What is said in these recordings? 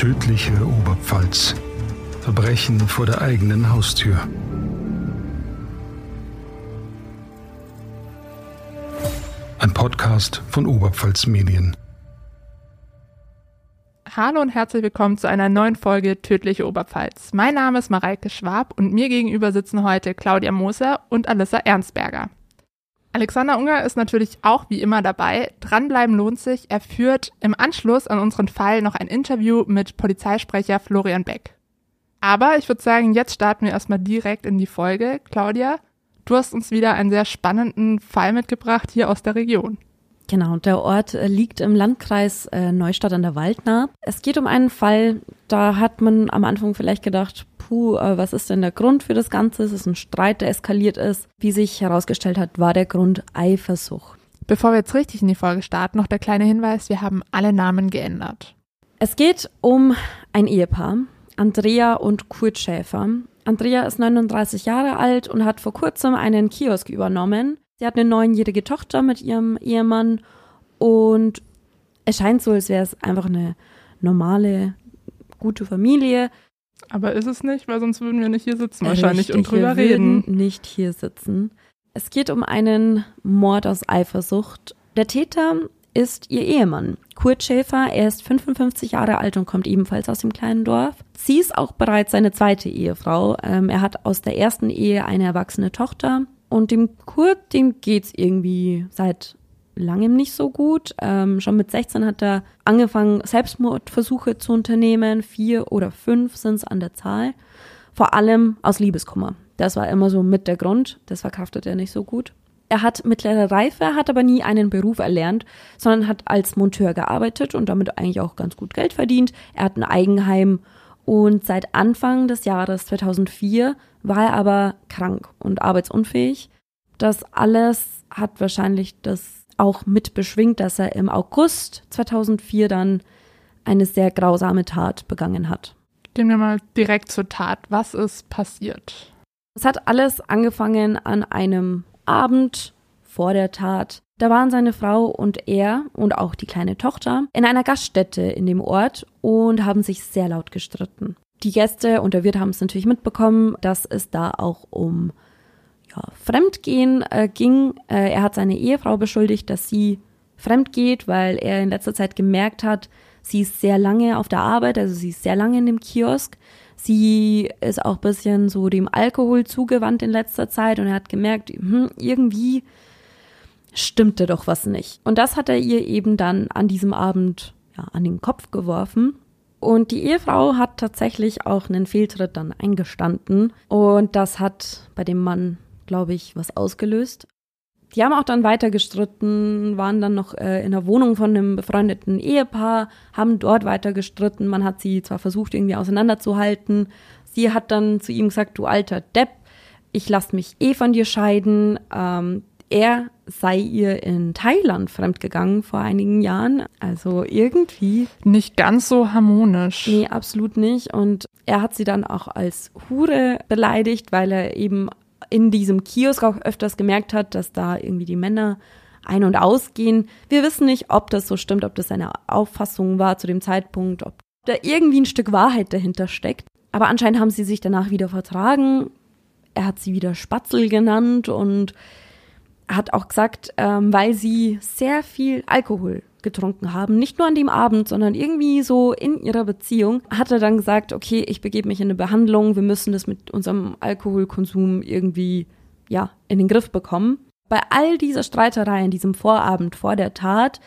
Tödliche Oberpfalz. Verbrechen vor der eigenen Haustür. Ein Podcast von Oberpfalz Medien. Hallo und herzlich willkommen zu einer neuen Folge Tödliche Oberpfalz. Mein Name ist Mareike Schwab und mir gegenüber sitzen heute Claudia Moser und Alissa Ernstberger. Alexander Unger ist natürlich auch wie immer dabei. Dranbleiben lohnt sich. Er führt im Anschluss an unseren Fall noch ein Interview mit Polizeisprecher Florian Beck. Aber ich würde sagen, jetzt starten wir erstmal direkt in die Folge. Claudia, du hast uns wieder einen sehr spannenden Fall mitgebracht hier aus der Region. Genau, der Ort äh, liegt im Landkreis äh, Neustadt an der Waldnahe. Es geht um einen Fall, da hat man am Anfang vielleicht gedacht, puh, äh, was ist denn der Grund für das Ganze? Es ist ein Streit, der eskaliert ist. Wie sich herausgestellt hat, war der Grund Eifersucht. Bevor wir jetzt richtig in die Folge starten, noch der kleine Hinweis, wir haben alle Namen geändert. Es geht um ein Ehepaar, Andrea und Kurt Schäfer. Andrea ist 39 Jahre alt und hat vor kurzem einen Kiosk übernommen Sie hat eine neunjährige Tochter mit ihrem Ehemann und es scheint so, als wäre es einfach eine normale, gute Familie. Aber ist es nicht, weil sonst würden wir nicht hier sitzen wahrscheinlich Richtig, und drüber wir reden. Nicht hier sitzen. Es geht um einen Mord aus Eifersucht. Der Täter ist ihr Ehemann, Kurt Schäfer. Er ist 55 Jahre alt und kommt ebenfalls aus dem kleinen Dorf. Sie ist auch bereits seine zweite Ehefrau. Ähm, er hat aus der ersten Ehe eine erwachsene Tochter. Und dem Kurt, dem geht's irgendwie seit langem nicht so gut. Ähm, schon mit 16 hat er angefangen, Selbstmordversuche zu unternehmen. Vier oder fünf sind es an der Zahl. Vor allem aus Liebeskummer. Das war immer so mit der Grund. Das verkraftet er nicht so gut. Er hat mittlere Reife, hat aber nie einen Beruf erlernt, sondern hat als Monteur gearbeitet und damit eigentlich auch ganz gut Geld verdient. Er hat ein Eigenheim und seit Anfang des Jahres 2004 war er aber krank und arbeitsunfähig. Das alles hat wahrscheinlich das auch mit beschwingt, dass er im August 2004 dann eine sehr grausame Tat begangen hat. Gehen wir mal direkt zur Tat. Was ist passiert? Es hat alles angefangen an einem Abend vor der Tat. Da waren seine Frau und er und auch die kleine Tochter in einer Gaststätte in dem Ort und haben sich sehr laut gestritten. Die Gäste und der Wirt haben es natürlich mitbekommen, dass es da auch um ja, Fremdgehen äh, ging. Äh, er hat seine Ehefrau beschuldigt, dass sie fremd geht, weil er in letzter Zeit gemerkt hat, sie ist sehr lange auf der Arbeit, also sie ist sehr lange in dem Kiosk. Sie ist auch bisschen so dem Alkohol zugewandt in letzter Zeit und er hat gemerkt, hm, irgendwie stimmte doch was nicht. Und das hat er ihr eben dann an diesem Abend ja, an den Kopf geworfen. Und die Ehefrau hat tatsächlich auch einen Fehltritt dann eingestanden. Und das hat bei dem Mann, glaube ich, was ausgelöst. Die haben auch dann weiter gestritten, waren dann noch äh, in der Wohnung von einem befreundeten Ehepaar, haben dort weiter gestritten. Man hat sie zwar versucht, irgendwie auseinanderzuhalten. Sie hat dann zu ihm gesagt, du alter Depp, ich lass mich eh von dir scheiden. Ähm, er sei ihr in Thailand fremdgegangen vor einigen Jahren. Also irgendwie. Nicht ganz so harmonisch. Nee, absolut nicht. Und er hat sie dann auch als Hure beleidigt, weil er eben in diesem Kiosk auch öfters gemerkt hat, dass da irgendwie die Männer ein- und ausgehen. Wir wissen nicht, ob das so stimmt, ob das seine Auffassung war zu dem Zeitpunkt, ob da irgendwie ein Stück Wahrheit dahinter steckt. Aber anscheinend haben sie sich danach wieder vertragen. Er hat sie wieder Spatzel genannt und hat auch gesagt, ähm, weil sie sehr viel Alkohol getrunken haben, nicht nur an dem Abend, sondern irgendwie so in ihrer Beziehung, hat er dann gesagt, okay, ich begebe mich in eine Behandlung, wir müssen das mit unserem Alkoholkonsum irgendwie, ja, in den Griff bekommen. Bei all dieser Streiterei in diesem Vorabend vor der Tat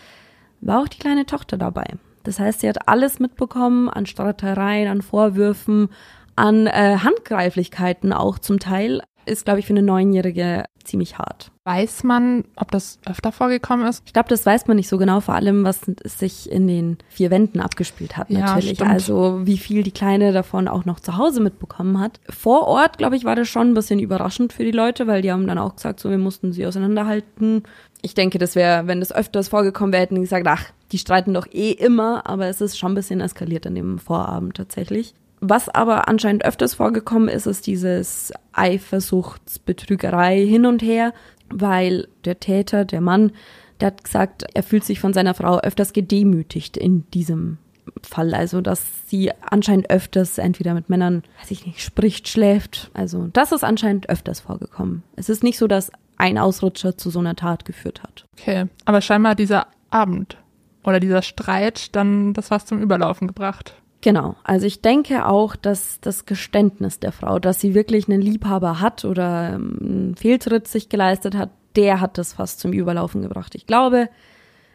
war auch die kleine Tochter dabei. Das heißt, sie hat alles mitbekommen an Streitereien, an Vorwürfen, an äh, Handgreiflichkeiten auch zum Teil. Ist, glaube ich, für eine Neunjährige ziemlich hart. Weiß man, ob das öfter vorgekommen ist? Ich glaube, das weiß man nicht so genau, vor allem, was sich in den vier Wänden abgespielt hat, natürlich. Ja, also, wie viel die Kleine davon auch noch zu Hause mitbekommen hat. Vor Ort, glaube ich, war das schon ein bisschen überraschend für die Leute, weil die haben dann auch gesagt, so, wir mussten sie auseinanderhalten. Ich denke, das wäre, wenn das öfters vorgekommen wäre, hätten die gesagt, ach, die streiten doch eh immer, aber es ist schon ein bisschen eskaliert an dem Vorabend tatsächlich. Was aber anscheinend öfters vorgekommen ist, ist dieses Eifersuchtsbetrügerei hin und her, weil der Täter, der Mann, der hat gesagt, er fühlt sich von seiner Frau öfters gedemütigt in diesem Fall. Also, dass sie anscheinend öfters entweder mit Männern, weiß ich nicht, spricht, schläft. Also, das ist anscheinend öfters vorgekommen. Es ist nicht so, dass ein Ausrutscher zu so einer Tat geführt hat. Okay, aber scheinbar dieser Abend oder dieser Streit dann das was zum Überlaufen gebracht. Genau, also ich denke auch, dass das Geständnis der Frau, dass sie wirklich einen Liebhaber hat oder ähm, einen Fehltritt sich geleistet hat, der hat das fast zum Überlaufen gebracht. Ich glaube,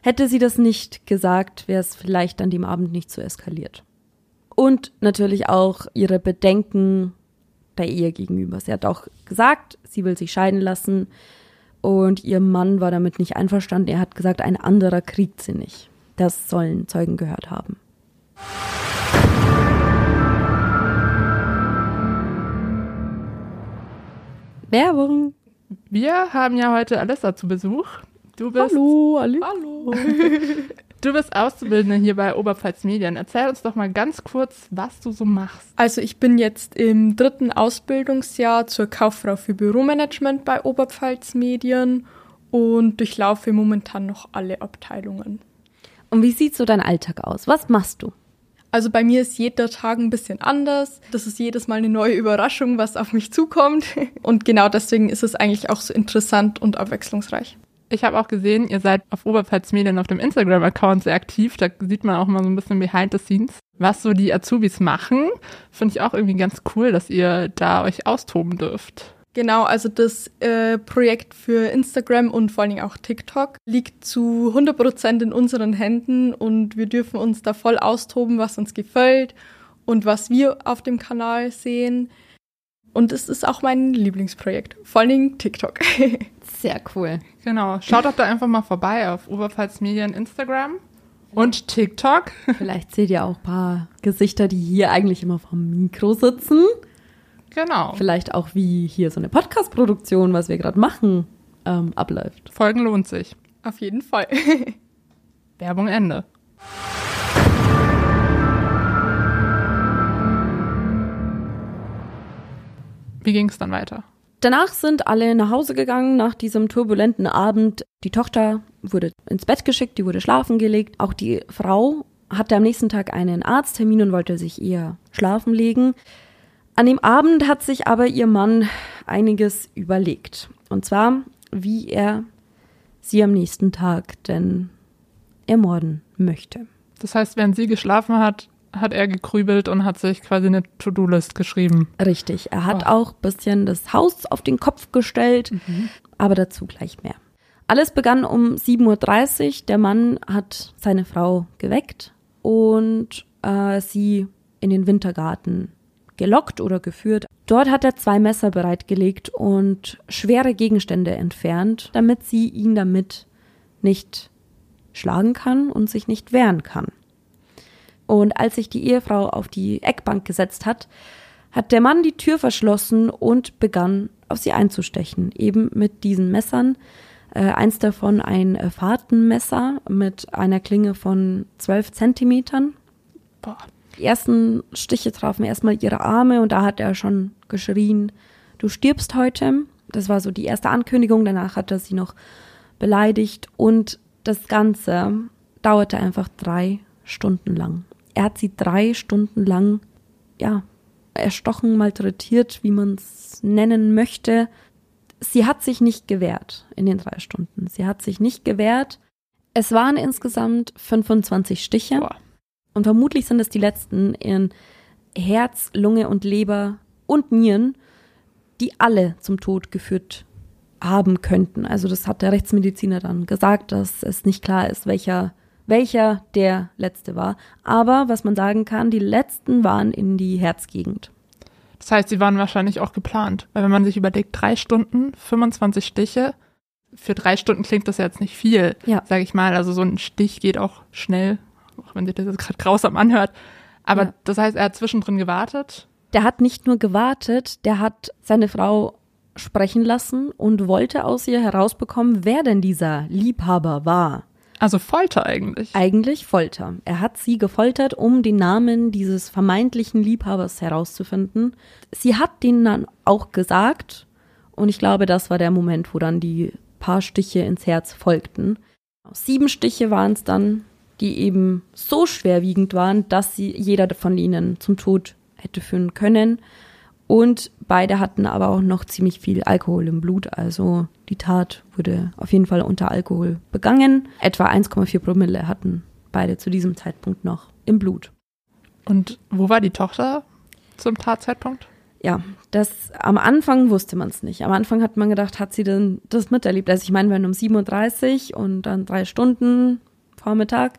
hätte sie das nicht gesagt, wäre es vielleicht an dem Abend nicht so eskaliert. Und natürlich auch ihre Bedenken der Ehe gegenüber. Sie hat auch gesagt, sie will sich scheiden lassen und ihr Mann war damit nicht einverstanden. Er hat gesagt, ein anderer kriegt sie nicht. Das sollen Zeugen gehört haben. Werbung. Wir haben ja heute Alissa zu Besuch. Du bist. Hallo, Alice. Hallo. Du bist Auszubildende hier bei Oberpfalz Medien. Erzähl uns doch mal ganz kurz, was du so machst. Also ich bin jetzt im dritten Ausbildungsjahr zur Kauffrau für Büromanagement bei Oberpfalz Medien und durchlaufe momentan noch alle Abteilungen. Und wie sieht so dein Alltag aus? Was machst du? Also bei mir ist jeder Tag ein bisschen anders. Das ist jedes Mal eine neue Überraschung, was auf mich zukommt. Und genau deswegen ist es eigentlich auch so interessant und abwechslungsreich. Ich habe auch gesehen, ihr seid auf Oberpfalz Medien auf dem Instagram-Account sehr aktiv. Da sieht man auch mal so ein bisschen behind the scenes, was so die Azubis machen. Finde ich auch irgendwie ganz cool, dass ihr da euch austoben dürft. Genau, also das äh, Projekt für Instagram und vor allen Dingen auch TikTok liegt zu 100 Prozent in unseren Händen und wir dürfen uns da voll austoben, was uns gefällt und was wir auf dem Kanal sehen. Und es ist auch mein Lieblingsprojekt, vor allen Dingen TikTok. Sehr cool. Genau. Schaut doch da einfach mal vorbei auf Oberpfalz Medien Instagram und TikTok. Vielleicht seht ihr auch ein paar Gesichter, die hier eigentlich immer vom Mikro sitzen. Genau. Vielleicht auch wie hier so eine Podcast-Produktion, was wir gerade machen, ähm, abläuft. Folgen lohnt sich. auf jeden Fall. Werbung Ende. Wie ging es dann weiter? Danach sind alle nach Hause gegangen nach diesem turbulenten Abend. Die Tochter wurde ins Bett geschickt, die wurde schlafen gelegt. Auch die Frau hatte am nächsten Tag einen Arzttermin und wollte sich eher schlafen legen. An dem Abend hat sich aber ihr Mann einiges überlegt. Und zwar, wie er sie am nächsten Tag denn ermorden möchte. Das heißt, während sie geschlafen hat, hat er gekrübelt und hat sich quasi eine To-Do-List geschrieben. Richtig. Er hat Oh. auch ein bisschen das Haus auf den Kopf gestellt, aber dazu gleich mehr. Alles begann um 7.30 Uhr. Der Mann hat seine Frau geweckt und äh, sie in den Wintergarten gelockt oder geführt. Dort hat er zwei Messer bereitgelegt und schwere Gegenstände entfernt, damit sie ihn damit nicht schlagen kann und sich nicht wehren kann. Und als sich die Ehefrau auf die Eckbank gesetzt hat, hat der Mann die Tür verschlossen und begann auf sie einzustechen, eben mit diesen Messern. Äh, eins davon ein äh, Fahrtenmesser mit einer Klinge von 12 Zentimetern. Boah. Die ersten Stiche trafen erstmal ihre Arme und da hat er schon geschrien, du stirbst heute. Das war so die erste Ankündigung. Danach hat er sie noch beleidigt und das Ganze dauerte einfach drei Stunden lang. Er hat sie drei Stunden lang, ja, erstochen, malträtiert, wie man es nennen möchte. Sie hat sich nicht gewehrt in den drei Stunden. Sie hat sich nicht gewehrt. Es waren insgesamt 25 Stiche. Boah. Und vermutlich sind es die letzten in Herz, Lunge und Leber und Nieren, die alle zum Tod geführt haben könnten. Also das hat der Rechtsmediziner dann gesagt, dass es nicht klar ist, welcher, welcher der letzte war. Aber was man sagen kann, die letzten waren in die Herzgegend. Das heißt, sie waren wahrscheinlich auch geplant. Weil wenn man sich überlegt, drei Stunden, 25 Stiche, für drei Stunden klingt das ja jetzt nicht viel, Ja. sage ich mal. Also so ein Stich geht auch schnell, auch wenn sich das jetzt gerade grausam anhört. Aber Ja. das heißt, er hat zwischendrin gewartet. Der hat nicht nur gewartet, der hat seine Frau sprechen lassen und wollte aus ihr herausbekommen, wer denn dieser Liebhaber war. Also Folter eigentlich. Eigentlich Folter. Er hat sie gefoltert, um den Namen dieses vermeintlichen Liebhabers herauszufinden. Sie hat den dann auch gesagt und ich glaube, das war der Moment, wo dann die paar Stiche ins Herz folgten. Sieben Stiche waren es dann, die eben so schwerwiegend waren, dass sie jeder von ihnen zum Tod hätte führen können. Und beide hatten aber auch noch ziemlich viel Alkohol im Blut. Also die Tat wurde auf jeden Fall unter Alkohol begangen. Etwa 1,4 Promille hatten beide zu diesem Zeitpunkt noch im Blut. Und wo war die Tochter zum Tatzeitpunkt? Ja, das am Anfang wusste man es nicht. Am Anfang hat man gedacht, hat sie denn das miterlebt? Also ich meine, wir waren um 7.30 Uhr und dann drei Stunden Vormittag.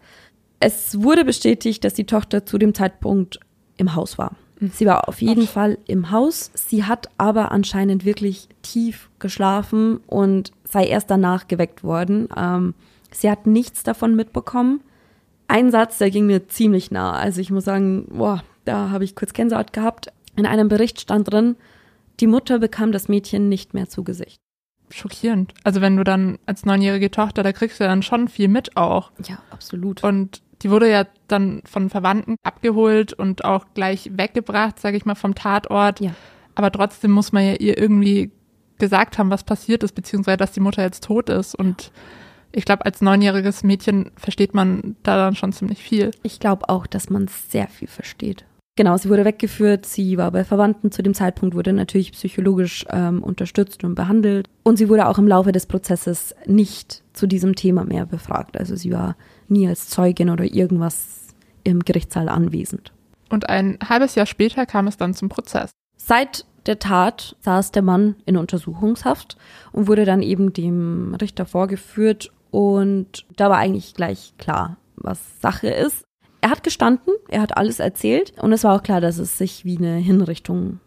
Es wurde bestätigt, dass die Tochter zu dem Zeitpunkt im Haus war. Mhm. Sie war auf jeden Ach. Fall im Haus. Sie hat aber anscheinend wirklich tief geschlafen und sei erst danach geweckt worden. Ähm, sie hat nichts davon mitbekommen. Ein Satz, der ging mir ziemlich nah. Also ich muss sagen, boah, da habe ich kurz Gänsehaut gehabt. In einem Bericht stand drin, die Mutter bekam das Mädchen nicht mehr zu Gesicht. Schockierend. Also wenn du dann als neunjährige Tochter, da kriegst du dann schon viel mit auch. Ja, absolut. Und die wurde ja dann von Verwandten abgeholt und auch gleich weggebracht, sage ich mal, vom Tatort. Ja. Aber trotzdem muss man ja ihr irgendwie gesagt haben, was passiert ist, beziehungsweise dass die Mutter jetzt tot ist. Und ich glaube, als neunjähriges Mädchen versteht man da dann schon ziemlich viel. Ich glaube auch, dass man sehr viel versteht. Genau, sie wurde weggeführt, sie war bei Verwandten zu dem Zeitpunkt, wurde natürlich psychologisch ähm, unterstützt und behandelt. Und sie wurde auch im Laufe des Prozesses nicht zu diesem Thema mehr befragt. Also sie war nie als Zeugin oder irgendwas im Gerichtssaal anwesend. Und ein halbes Jahr später kam es dann zum Prozess. Seit der Tat saß der Mann in Untersuchungshaft und wurde dann eben dem Richter vorgeführt und da war eigentlich gleich klar, was Sache ist. Er hat gestanden, er hat alles erzählt und es war auch klar, dass es sich wie eine Hinrichtung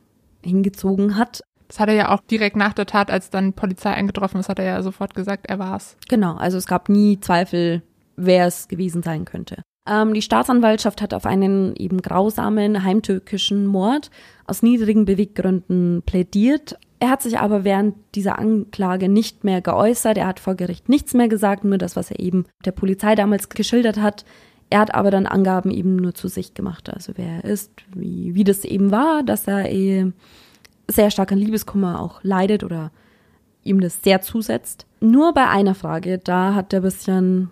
hingezogen hat. Das hat er ja auch direkt nach der Tat, als dann Polizei eingetroffen ist, hat er ja sofort gesagt, er war's. Genau, also es gab nie Zweifel, wer es gewesen sein könnte. Ähm, die Staatsanwaltschaft hat auf einen eben grausamen heimtückischen Mord aus niedrigen Beweggründen plädiert. Er hat sich aber während dieser Anklage nicht mehr geäußert. Er hat vor Gericht nichts mehr gesagt, nur das, was er eben der Polizei damals geschildert hat. Er hat aber dann Angaben eben nur zu sich gemacht, also wer er ist, wie, wie das eben war, dass er eh sehr stark an Liebeskummer auch leidet oder ihm das sehr zusetzt. Nur bei einer Frage, da hat er ein bisschen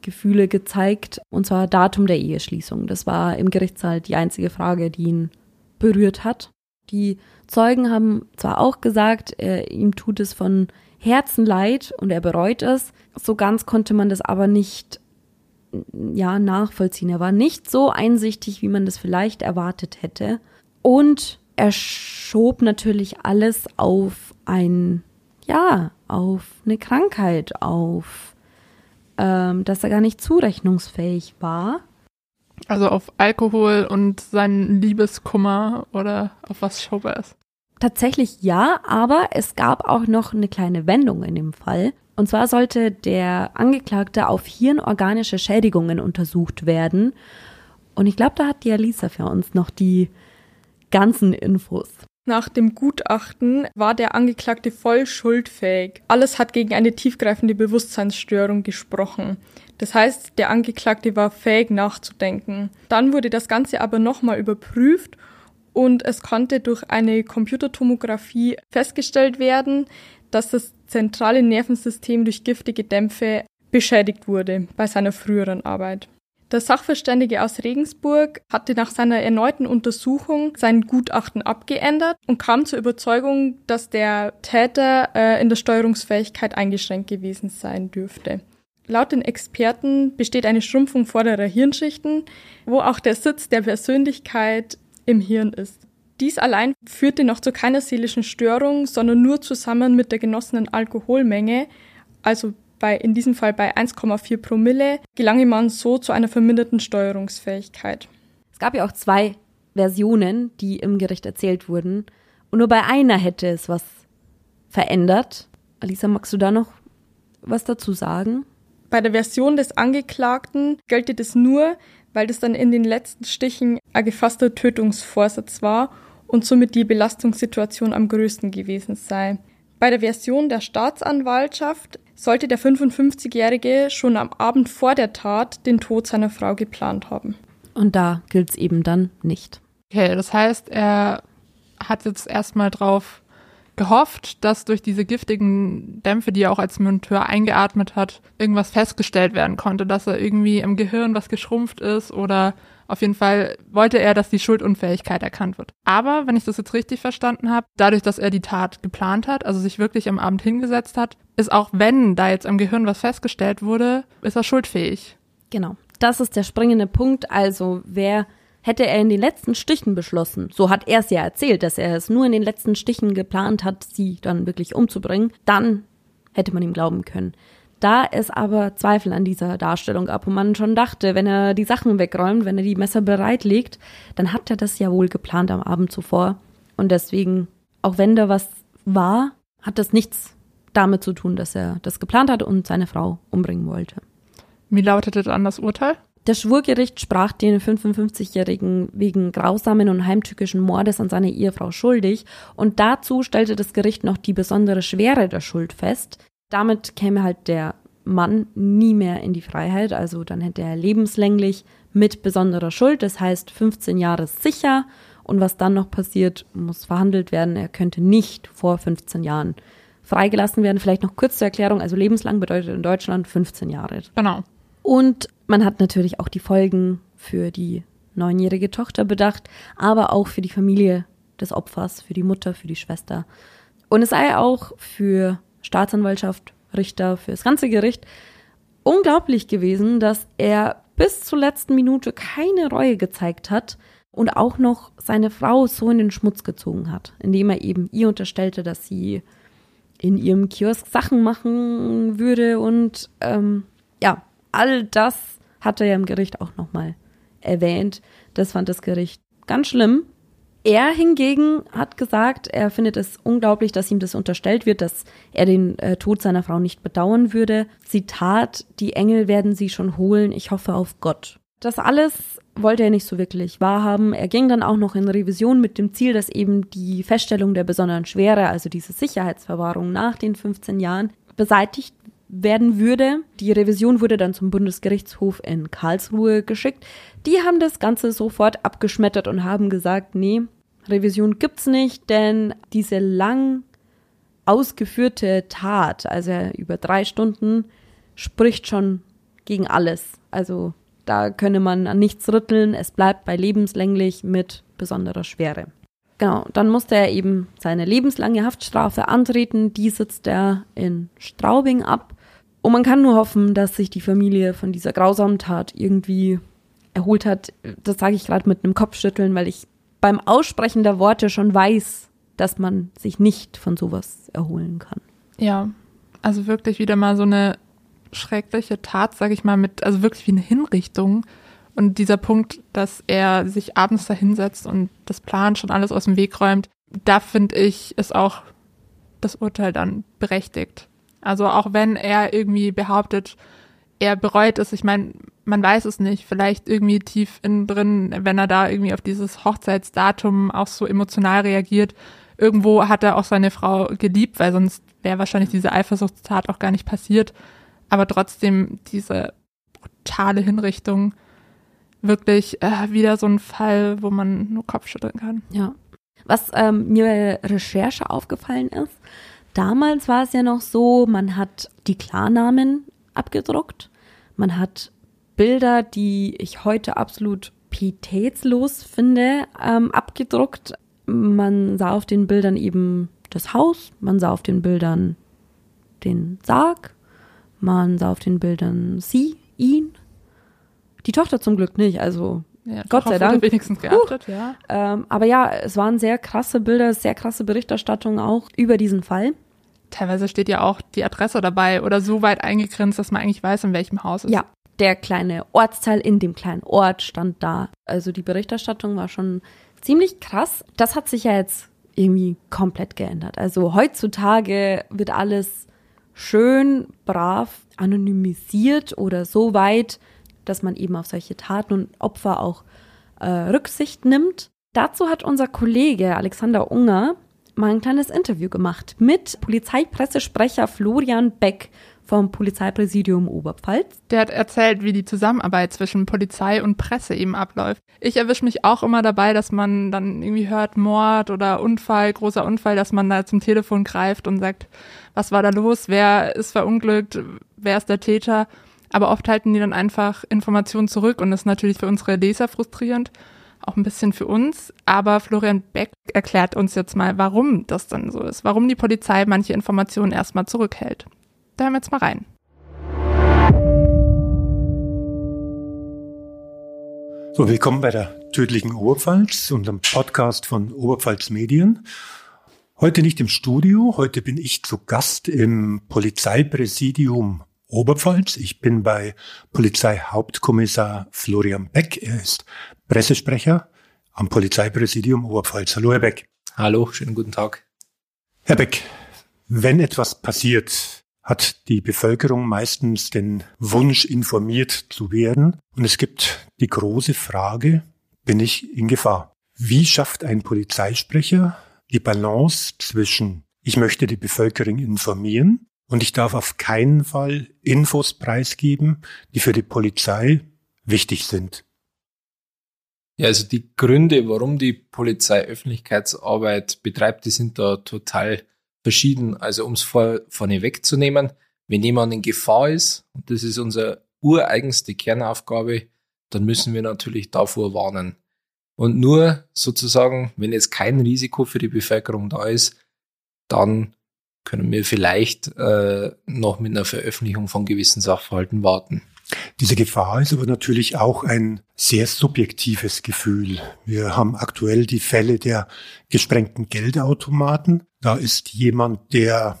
Gefühle gezeigt, und zwar Datum der Eheschließung. Das war im Gerichtssaal die einzige Frage, die ihn berührt hat. Die Zeugen haben zwar auch gesagt, er, ihm tut es von Herzen leid und er bereut es. So ganz konnte man das aber nicht ja, nachvollziehen. Er war nicht so einsichtig, wie man das vielleicht erwartet hätte. Und er schob natürlich alles auf ein, ja, auf eine Krankheit, auf, ähm, dass er gar nicht zurechnungsfähig war. Also auf Alkohol und seinen Liebeskummer oder auf was schob er es? Tatsächlich ja, aber es gab auch noch eine kleine Wendung in dem Fall. Und zwar sollte der Angeklagte auf hirnorganische Schädigungen untersucht werden. Und ich glaube, da hat die Alisa für uns noch die ganzen Infos. Nach dem Gutachten war der Angeklagte voll schuldfähig. Alles hat gegen eine tiefgreifende Bewusstseinsstörung gesprochen. Das heißt, der Angeklagte war fähig nachzudenken. Dann wurde das Ganze aber nochmal überprüft und es konnte durch eine Computertomographie festgestellt werden, dass das zentrale Nervensystem durch giftige Dämpfe beschädigt wurde bei seiner früheren Arbeit. Der Sachverständige aus Regensburg hatte nach seiner erneuten Untersuchung sein Gutachten abgeändert und kam zur Überzeugung, dass der Täter äh, in der Steuerungsfähigkeit eingeschränkt gewesen sein dürfte. Laut den Experten besteht eine Schrumpfung vorderer Hirnschichten, wo auch der Sitz der Persönlichkeit im Hirn ist. Dies allein führte noch zu keiner seelischen Störung, sondern nur zusammen mit der genossenen Alkoholmenge, also bei, in diesem Fall bei 1,4 Promille, gelange man so zu einer verminderten Steuerungsfähigkeit. Es gab ja auch zwei Versionen, die im Gericht erzählt wurden. Und nur bei einer hätte es was verändert. Alisa, magst du da noch was dazu sagen? Bei der Version des Angeklagten gelte das nur, weil das dann in den letzten Stichen ein gefasster Tötungsvorsatz war und somit die Belastungssituation am größten gewesen sei. Bei der Version der Staatsanwaltschaft sollte der 55-Jährige schon am Abend vor der Tat den Tod seiner Frau geplant haben. Und da gilt es eben dann nicht. Okay, das heißt, er hat jetzt erstmal drauf gehofft, dass durch diese giftigen Dämpfe, die er auch als Monteur eingeatmet hat, irgendwas festgestellt werden konnte, dass er irgendwie im Gehirn was geschrumpft ist oder auf jeden Fall wollte er, dass die Schuldunfähigkeit erkannt wird. Aber, wenn ich das jetzt richtig verstanden habe, dadurch, dass er die Tat geplant hat, also sich wirklich am Abend hingesetzt hat, ist auch wenn da jetzt im Gehirn was festgestellt wurde, ist er schuldfähig. Genau. Das ist der springende Punkt. Also, wer hätte er in den letzten Stichen beschlossen, so hat er es ja erzählt, dass er es nur in den letzten Stichen geplant hat, sie dann wirklich umzubringen, dann hätte man ihm glauben können. Da es aber Zweifel an dieser Darstellung gab und man schon dachte, wenn er die Sachen wegräumt, wenn er die Messer bereitlegt, dann hat er das ja wohl geplant am Abend zuvor. Und deswegen, auch wenn da was war, hat das nichts damit zu tun, dass er das geplant hat und seine Frau umbringen wollte. Wie lautete dann das Urteil? Das Schwurgericht sprach den 55-Jährigen wegen grausamen und heimtückischen Mordes an seine Ehefrau schuldig und dazu stellte das Gericht noch die besondere Schwere der Schuld fest. Damit käme halt der Mann nie mehr in die Freiheit, also dann hätte er lebenslänglich mit besonderer Schuld, das heißt 15 Jahre sicher und was dann noch passiert, muss verhandelt werden. Er könnte nicht vor 15 Jahren freigelassen werden. Vielleicht noch kurz zur Erklärung, also lebenslang bedeutet in Deutschland 15 Jahre. Genau. Und man hat natürlich auch die Folgen für die neunjährige Tochter bedacht, aber auch für die Familie des Opfers, für die Mutter, für die Schwester. Und es sei auch für Staatsanwaltschaft, Richter, für das ganze Gericht unglaublich gewesen, dass er bis zur letzten Minute keine Reue gezeigt hat und auch noch seine Frau so in den Schmutz gezogen hat, indem er eben ihr unterstellte, dass sie in ihrem Kiosk Sachen machen würde und ähm, ja, all das hat er ja im Gericht auch nochmal erwähnt. Das fand das Gericht ganz schlimm. Er hingegen hat gesagt, er findet es unglaublich, dass ihm das unterstellt wird, dass er den äh, Tod seiner Frau nicht bedauern würde. Zitat, die Engel werden sie schon holen, ich hoffe auf Gott. Das alles wollte er nicht so wirklich wahrhaben. Er ging dann auch noch in Revision mit dem Ziel, dass eben die Feststellung der besonderen Schwere, also diese Sicherheitsverwahrung nach den 15 Jahren, beseitigt werden würde. Die Revision wurde dann zum Bundesgerichtshof in Karlsruhe geschickt. Die haben das Ganze sofort abgeschmettert und haben gesagt, nee, Revision gibt's nicht, denn diese lang ausgeführte Tat, also über drei Stunden, spricht schon gegen alles. Also da könne man an nichts rütteln, es bleibt bei lebenslänglich mit besonderer Schwere. Genau, dann musste er eben seine lebenslange Haftstrafe antreten. Die sitzt er in Straubing ab. Und man kann nur hoffen, dass sich die Familie von dieser grausamen Tat irgendwie erholt hat. Das sage ich gerade mit einem Kopfschütteln, weil ich beim Aussprechen der Worte schon weiß, dass man sich nicht von sowas erholen kann. Ja, also wirklich wieder mal so eine schreckliche Tat, sage ich mal, mit, also wirklich wie eine Hinrichtung. Und dieser Punkt, dass er sich abends da hinsetzt und das Plan schon alles aus dem Weg räumt, da finde ich, ist auch das Urteil dann berechtigt. Also auch wenn er irgendwie behauptet, er bereut es, ich meine, man weiß es nicht, vielleicht irgendwie tief innen drin, wenn er da irgendwie auf dieses Hochzeitsdatum auch so emotional reagiert, irgendwo hat er auch seine Frau geliebt, weil sonst wäre wahrscheinlich diese Eifersuchtstat auch gar nicht passiert. Aber trotzdem diese brutale Hinrichtung, wirklich äh, wieder so ein Fall, wo man nur Kopf schütteln kann. Ja. Was ähm, mir bei der Recherche aufgefallen ist, Damals war es ja noch so, man hat die Klarnamen abgedruckt, man hat Bilder, die ich heute absolut pietätslos finde, ähm, abgedruckt. Man sah auf den Bildern eben das Haus, man sah auf den Bildern den Sarg, man sah auf den Bildern sie, ihn. Die Tochter zum Glück nicht, also ja, Gott sei Dank. Wenigstens geachtet, ja. Ähm, aber ja, es waren sehr krasse Bilder, sehr krasse Berichterstattung auch über diesen Fall teilweise steht ja auch die Adresse dabei oder so weit eingegrenzt, dass man eigentlich weiß, in welchem Haus es ist. Ja, der kleine Ortsteil in dem kleinen Ort stand da. Also die Berichterstattung war schon ziemlich krass. Das hat sich ja jetzt irgendwie komplett geändert. Also heutzutage wird alles schön, brav, anonymisiert oder so weit, dass man eben auf solche Taten und Opfer auch äh, Rücksicht nimmt. Dazu hat unser Kollege Alexander Unger mal ein kleines Interview gemacht mit Polizeipressesprecher Florian Beck vom Polizeipräsidium Oberpfalz. Der hat erzählt, wie die Zusammenarbeit zwischen Polizei und Presse eben abläuft. Ich erwische mich auch immer dabei, dass man dann irgendwie hört Mord oder Unfall, großer Unfall, dass man da zum Telefon greift und sagt, was war da los, wer ist verunglückt, wer ist der Täter. Aber oft halten die dann einfach Informationen zurück und das ist natürlich für unsere Leser frustrierend, auch ein bisschen für uns. Aber Florian Beck erklärt uns jetzt mal, warum das dann so ist, warum die Polizei manche Informationen erstmal zurückhält. Da hören wir jetzt mal rein. So, willkommen bei der tödlichen Oberpfalz, unserem Podcast von Oberpfalz Medien. Heute nicht im Studio, heute bin ich zu Gast im Polizeipräsidium Oberpfalz. Ich bin bei Polizeihauptkommissar Florian Beck. Er ist Pressesprecher am Polizeipräsidium Oberpfalz. Hallo, Herr Beck. Hallo, schönen guten Tag. Herr Beck, wenn etwas passiert, hat die Bevölkerung meistens den Wunsch, informiert zu werden. Und es gibt die große Frage, bin ich in Gefahr? Wie schafft ein Polizeisprecher die Balance zwischen, ich möchte die Bevölkerung informieren und ich darf auf keinen Fall Infos preisgeben, die für die Polizei wichtig sind? Ja, also die Gründe, warum die Polizei Öffentlichkeitsarbeit betreibt, die sind da total verschieden. Also um es vor, vorne wegzunehmen, wenn jemand in Gefahr ist, und das ist unsere ureigenste Kernaufgabe, dann müssen wir natürlich davor warnen. Und nur sozusagen, wenn jetzt kein Risiko für die Bevölkerung da ist, dann können wir vielleicht äh, noch mit einer Veröffentlichung von gewissen Sachverhalten warten. Diese Gefahr ist aber natürlich auch ein sehr subjektives Gefühl. Wir haben aktuell die Fälle der gesprengten Geldautomaten. Da ist jemand, der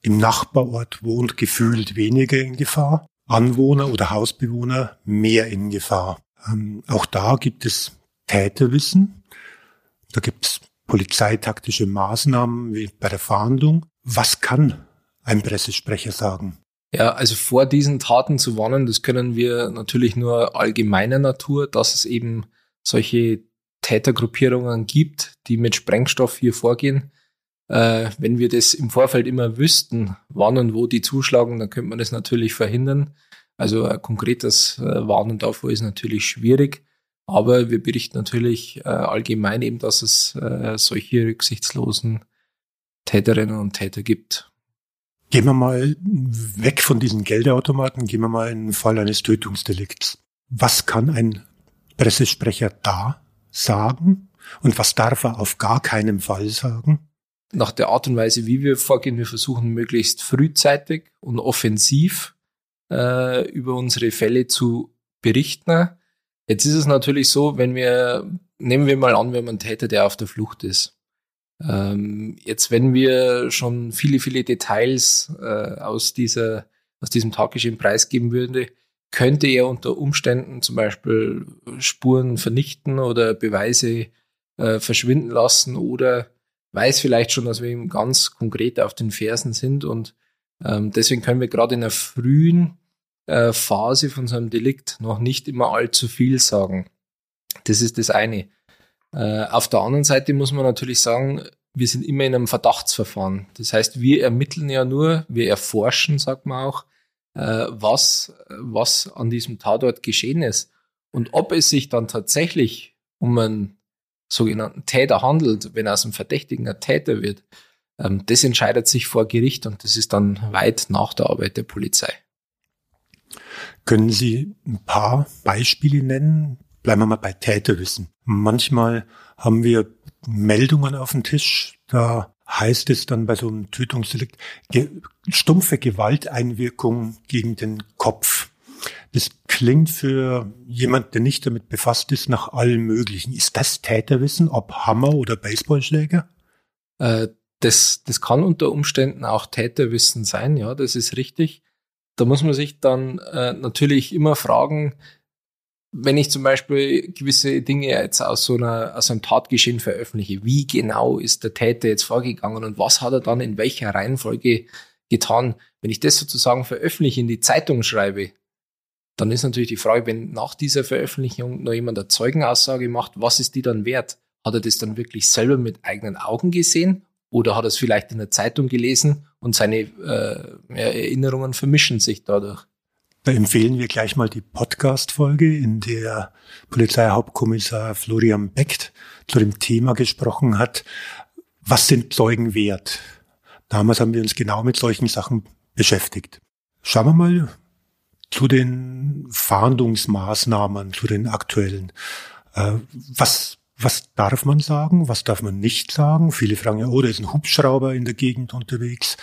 im Nachbarort wohnt, gefühlt weniger in Gefahr. Anwohner oder Hausbewohner mehr in Gefahr. Ähm, auch da gibt es Täterwissen. Da gibt es polizeitaktische Maßnahmen wie bei der Fahndung. Was kann ein Pressesprecher sagen? Ja, also vor diesen Taten zu warnen, das können wir natürlich nur allgemeiner Natur, dass es eben solche Tätergruppierungen gibt, die mit Sprengstoff hier vorgehen. Äh, wenn wir das im Vorfeld immer wüssten, wann und wo die zuschlagen, dann könnte man das natürlich verhindern. Also ein konkretes äh, Warnen davor ist natürlich schwierig, aber wir berichten natürlich äh, allgemein eben, dass es äh, solche rücksichtslosen Täterinnen und Täter gibt. Gehen wir mal weg von diesen Geldautomaten, gehen wir mal in den Fall eines Tötungsdelikts. Was kann ein Pressesprecher da sagen und was darf er auf gar keinen Fall sagen? Nach der Art und Weise, wie wir vorgehen, wir versuchen möglichst frühzeitig und offensiv äh, über unsere Fälle zu berichten. Jetzt ist es natürlich so, wenn wir, nehmen wir mal an, wir haben einen Täter, der auf der Flucht ist. Ähm, jetzt, wenn wir schon viele, viele Details äh, aus dieser, aus diesem Taggeschehen preisgeben würden, könnte er unter Umständen zum Beispiel Spuren vernichten oder Beweise äh, verschwinden lassen oder weiß vielleicht schon, dass wir ihm ganz konkret auf den Fersen sind und ähm, deswegen können wir gerade in der frühen äh, Phase von so einem Delikt noch nicht immer allzu viel sagen. Das ist das eine. Äh, auf der anderen Seite muss man natürlich sagen, wir sind immer in einem Verdachtsverfahren. Das heißt, wir ermitteln ja nur, wir erforschen, sagt man auch, äh, was, was an diesem Tatort geschehen ist. Und ob es sich dann tatsächlich um einen sogenannten Täter handelt, wenn aus einem Verdächtigen ein Täter wird, ähm, das entscheidet sich vor Gericht und das ist dann weit nach der Arbeit der Polizei. Können Sie ein paar Beispiele nennen, bleiben wir mal bei Täterwissen. Manchmal haben wir Meldungen auf dem Tisch, da heißt es dann bei so einem Tötungsdelikt ge stumpfe Gewalteinwirkung gegen den Kopf. Das klingt für jemand, der nicht damit befasst ist, nach allem Möglichen. Ist das Täterwissen, ob Hammer oder Baseballschläger? Äh, das, das kann unter Umständen auch Täterwissen sein, ja, das ist richtig. Da muss man sich dann äh, natürlich immer fragen, wenn ich zum Beispiel gewisse Dinge jetzt aus so einer, aus einem Tatgeschehen veröffentliche, wie genau ist der Täter jetzt vorgegangen und was hat er dann in welcher Reihenfolge getan? Wenn ich das sozusagen veröffentliche, in die Zeitung schreibe, dann ist natürlich die Frage, wenn nach dieser Veröffentlichung noch jemand eine Zeugenaussage macht, was ist die dann wert? Hat er das dann wirklich selber mit eigenen Augen gesehen oder hat er es vielleicht in der Zeitung gelesen und seine äh, Erinnerungen vermischen sich dadurch. Da empfehlen wir gleich mal die Podcast-Folge, in der Polizeihauptkommissar Florian Beckt zu dem Thema gesprochen hat, was sind Zeugen wert? Damals haben wir uns genau mit solchen Sachen beschäftigt. Schauen wir mal zu den Fahndungsmaßnahmen, zu den aktuellen. Äh, was was darf man sagen, was darf man nicht sagen? Viele fragen ja, oh, da ist ein Hubschrauber in der Gegend unterwegs.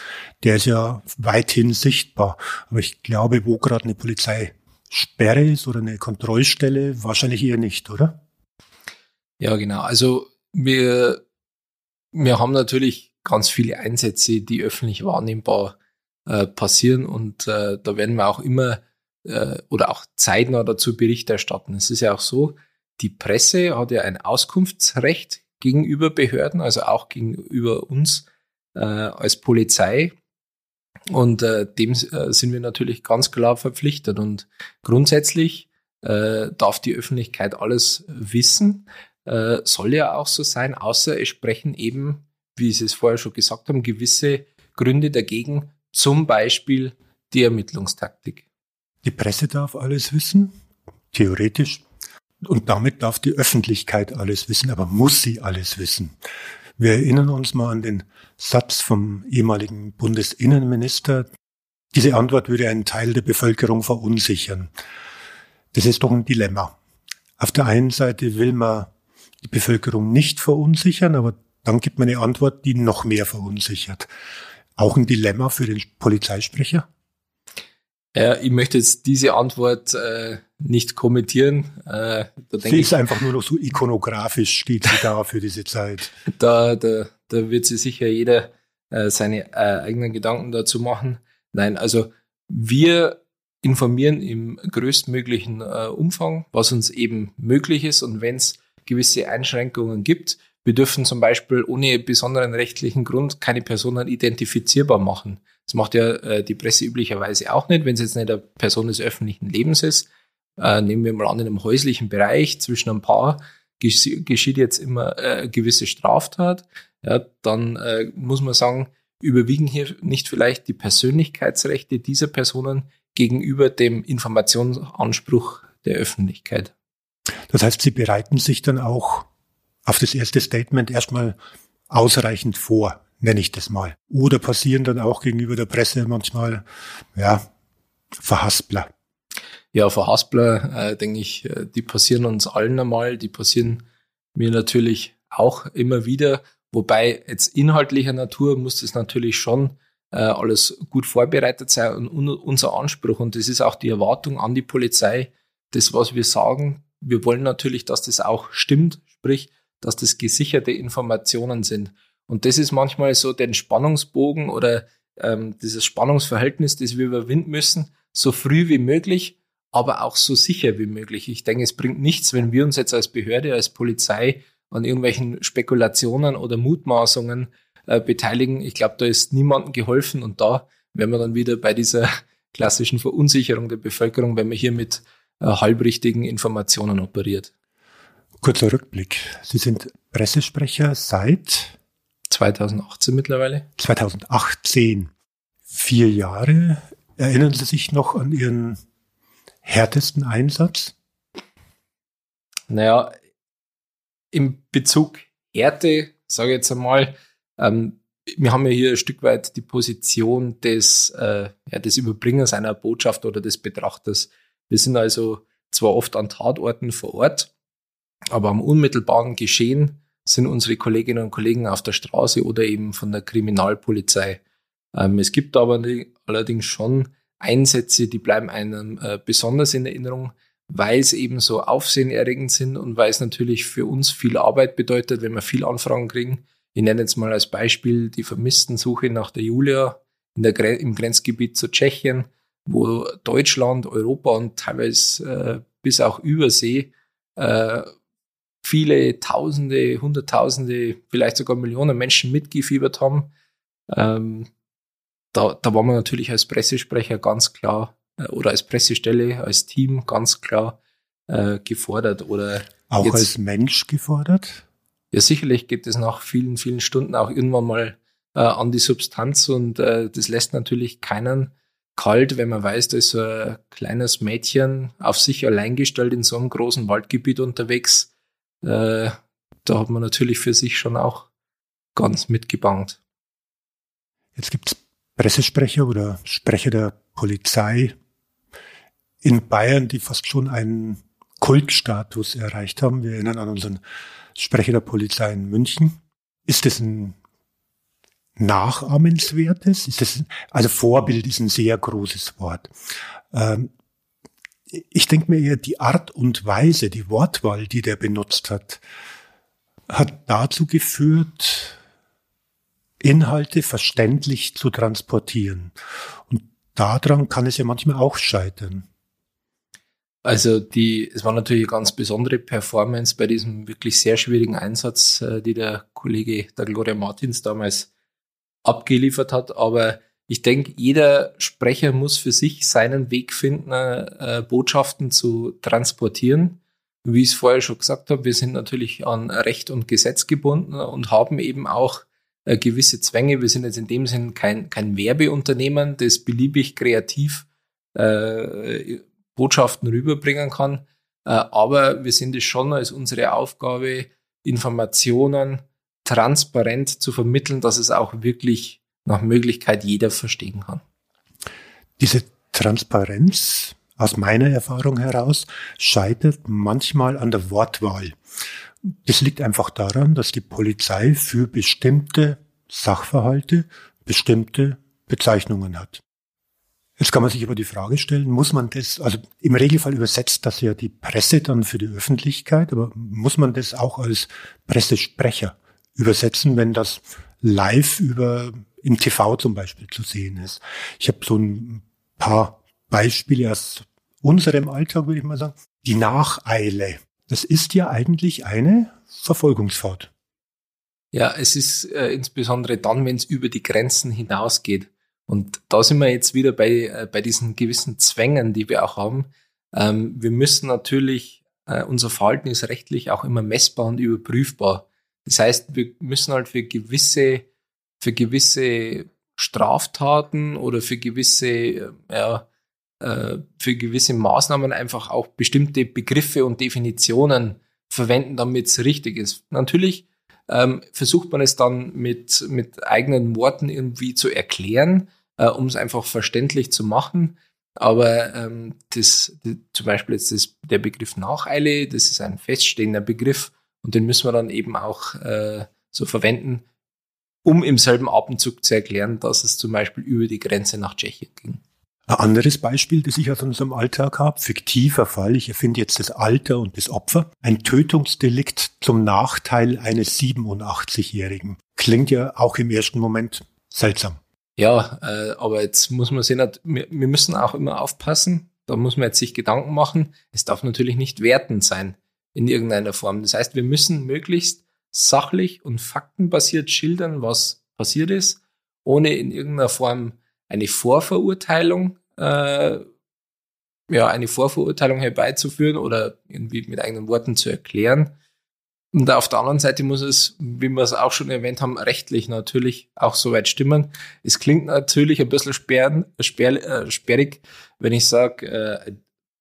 Der ist ja weithin sichtbar. Aber ich glaube, wo gerade eine Polizeisperre ist oder eine Kontrollstelle, wahrscheinlich eher nicht, oder? Ja, genau. Also wir, wir haben natürlich ganz viele Einsätze, die öffentlich wahrnehmbar äh, passieren und äh, da werden wir auch immer äh, oder auch zeitnah dazu Bericht erstatten. Es ist ja auch so, die Presse hat ja ein Auskunftsrecht gegenüber Behörden, also auch gegenüber uns äh, als Polizei. Und äh, dem äh, sind wir natürlich ganz klar verpflichtet. Und grundsätzlich äh, darf die Öffentlichkeit alles wissen. Äh, soll ja auch so sein, außer es sprechen eben, wie Sie es vorher schon gesagt haben, gewisse Gründe dagegen, zum Beispiel die Ermittlungstaktik. Die Presse darf alles wissen, theoretisch. Und damit darf die Öffentlichkeit alles wissen, aber muss sie alles wissen? Wir erinnern uns mal an den Satz vom ehemaligen Bundesinnenminister. Diese Antwort würde einen Teil der Bevölkerung verunsichern. Das ist doch ein Dilemma. Auf der einen Seite will man die Bevölkerung nicht verunsichern, aber dann gibt man eine Antwort, die noch mehr verunsichert. Auch ein Dilemma für den Polizeisprecher? Ja, ich möchte jetzt diese Antwort äh, nicht kommentieren. Äh, da sie ist ich, einfach nur noch so ikonografisch, steht sie da für diese Zeit. Da, da, da wird sich sicher jeder äh, seine äh, eigenen Gedanken dazu machen. Nein, also wir informieren im größtmöglichen äh, Umfang, was uns eben möglich ist. Und wenn es gewisse Einschränkungen gibt, wir dürfen zum Beispiel ohne besonderen rechtlichen Grund keine Personen identifizierbar machen. Das macht ja äh, die Presse üblicherweise auch nicht, wenn es jetzt nicht eine Person des öffentlichen Lebens ist. Äh, nehmen wir mal an, in einem häuslichen Bereich zwischen ein Paar geschieht jetzt immer äh, gewisse Straftat, ja, dann äh, muss man sagen, überwiegen hier nicht vielleicht die Persönlichkeitsrechte dieser Personen gegenüber dem Informationsanspruch der Öffentlichkeit. Das heißt, Sie bereiten sich dann auch auf das erste Statement erstmal ausreichend vor, nenne ich das mal. Oder passieren dann auch gegenüber der Presse manchmal, ja, Verhaspler. Ja, Verhaspler, äh, denke ich, äh, die passieren uns allen einmal, die passieren mir natürlich auch immer wieder. Wobei jetzt inhaltlicher Natur muss das natürlich schon äh, alles gut vorbereitet sein und un unser Anspruch und das ist auch die Erwartung an die Polizei, das, was wir sagen, wir wollen natürlich, dass das auch stimmt, sprich, dass das gesicherte Informationen sind. Und das ist manchmal so den Spannungsbogen oder ähm, dieses Spannungsverhältnis, das wir überwinden müssen, so früh wie möglich, aber auch so sicher wie möglich. Ich denke, es bringt nichts, wenn wir uns jetzt als Behörde, als Polizei an irgendwelchen Spekulationen oder Mutmaßungen äh, beteiligen. Ich glaube, da ist niemandem geholfen und da wären wir dann wieder bei dieser klassischen Verunsicherung der Bevölkerung, wenn man hier mit äh, halbrichtigen Informationen operiert. Kurzer Rückblick. Sie sind Pressesprecher seit 2018 mittlerweile. 2018. Vier Jahre. Erinnern Sie sich noch an Ihren härtesten Einsatz? Naja, im Bezug Härte, sage ich jetzt einmal, ähm, wir haben ja hier ein Stück weit die Position des, äh, ja, des Überbringers einer Botschaft oder des Betrachters. Wir sind also zwar oft an Tatorten vor Ort, aber am unmittelbaren Geschehen sind unsere Kolleginnen und Kollegen auf der Straße oder eben von der Kriminalpolizei. Ähm, es gibt aber allerdings schon Einsätze, die bleiben einem äh, besonders in Erinnerung, weil es eben so aufsehenerregend sind und weil es natürlich für uns viel Arbeit bedeutet, wenn wir viel Anfragen kriegen. Ich nenne jetzt mal als Beispiel die Vermisstensuche nach der Julia in der, im Grenzgebiet zu Tschechien, wo Deutschland, Europa und teilweise äh, bis auch Übersee äh, viele Tausende, Hunderttausende, vielleicht sogar Millionen Menschen mitgefiebert haben. Ähm, da, da war man natürlich als Pressesprecher ganz klar äh, oder als Pressestelle, als Team ganz klar äh, gefordert. Oder auch als Mensch gefordert? ja, sicherlich geht es nach vielen, vielen Stunden auch irgendwann mal äh, an die Substanz und äh, das lässt natürlich keinen kalt, wenn man weiß, da ist so ein kleines Mädchen auf sich allein gestellt in so einem großen Waldgebiet unterwegs. Äh, da hat man natürlich für sich schon auch ganz mitgebangt. Jetzt gibt es Pressesprecher oder Sprecher der Polizei in Bayern, die fast schon einen Kultstatus erreicht haben. Wir erinnern an unseren Sprecher der Polizei in München. Ist das ein nachahmenswertes? Ist das, also Vorbild ist ein sehr großes Wort. Ähm, ich denke mir eher, die Art und Weise, die Wortwahl, die der benutzt hat, hat dazu geführt, Inhalte verständlich zu transportieren. Und daran kann es ja manchmal auch scheitern. Also die, es war natürlich eine ganz besondere Performance bei diesem wirklich sehr schwierigen Einsatz, äh, die der Kollege der Gloria Martins damals abgeliefert hat. Aber ich denke, jeder Sprecher muss für sich seinen Weg finden, äh, Botschaften zu transportieren. Wie ich es vorher schon gesagt habe, wir sind natürlich an Recht und Gesetz gebunden und haben eben auch äh, gewisse Zwänge. Wir sind jetzt in dem Sinn kein, kein Werbeunternehmen, das beliebig kreativ äh, Botschaften rüberbringen kann. Äh, aber wir sind es schon als unsere Aufgabe, Informationen transparent zu vermitteln, dass es auch wirklich nach Möglichkeit jeder verstehen kann. Diese Transparenz aus meiner Erfahrung heraus scheitert manchmal an der Wortwahl. Das liegt einfach daran, dass die Polizei für bestimmte Sachverhalte bestimmte Bezeichnungen hat. Jetzt kann man sich aber die Frage stellen, muss man das, also im Regelfall übersetzt das ja die Presse dann für die Öffentlichkeit, aber muss man das auch als Pressesprecher übersetzen, wenn das live über im TV zum Beispiel zu sehen ist? Ich habe so ein paar Beispiele aus unserem Alltag, würde ich mal sagen. Die Nacheile. Das ist ja eigentlich eine Verfolgungsfahrt. Ja, es ist äh, insbesondere dann, wenn es über die Grenzen hinausgeht. Und da sind wir jetzt wieder bei, äh, bei diesen gewissen Zwängen, die wir auch haben. Ähm, wir müssen natürlich, äh, unser Verhalten ist rechtlich auch immer messbar und überprüfbar. Das heißt, wir müssen halt für gewisse, für gewisse Straftaten oder für gewisse, äh, ja, für gewisse Maßnahmen einfach auch bestimmte Begriffe und Definitionen verwenden, damit es richtig ist. Natürlich ähm, versucht man es dann mit, mit eigenen Worten irgendwie zu erklären, äh, um es einfach verständlich zu machen. Aber ähm, das, das, zum Beispiel jetzt das, der Begriff Nacheile, das ist ein feststehender Begriff und den müssen wir dann eben auch äh, so verwenden, um im selben Atemzug zu erklären, dass es zum Beispiel über die Grenze nach Tschechien ging. Ein anderes Beispiel, das ich aus unserem Alltag habe, fiktiver Fall, ich erfinde jetzt das Alter und das Opfer. Ein Tötungsdelikt zum Nachteil eines 87-Jährigen. Klingt ja auch im ersten Moment seltsam. Ja, äh, aber jetzt muss man sehen, wir, müssen auch immer aufpassen. Da muss man jetzt sich Gedanken machen. Es darf natürlich nicht wertend sein in irgendeiner Form. Das heißt, wir müssen möglichst sachlich und faktenbasiert schildern, was passiert ist, ohne in irgendeiner Form eine Vorverurteilung, äh, ja, eine Vorverurteilung herbeizuführen oder irgendwie mit eigenen Worten zu erklären. Und auf der anderen Seite muss es, wie wir es auch schon erwähnt haben, rechtlich natürlich auch soweit stimmen. Es klingt natürlich ein bisschen sperren, sperr, äh, sperrig, wenn ich sage, äh,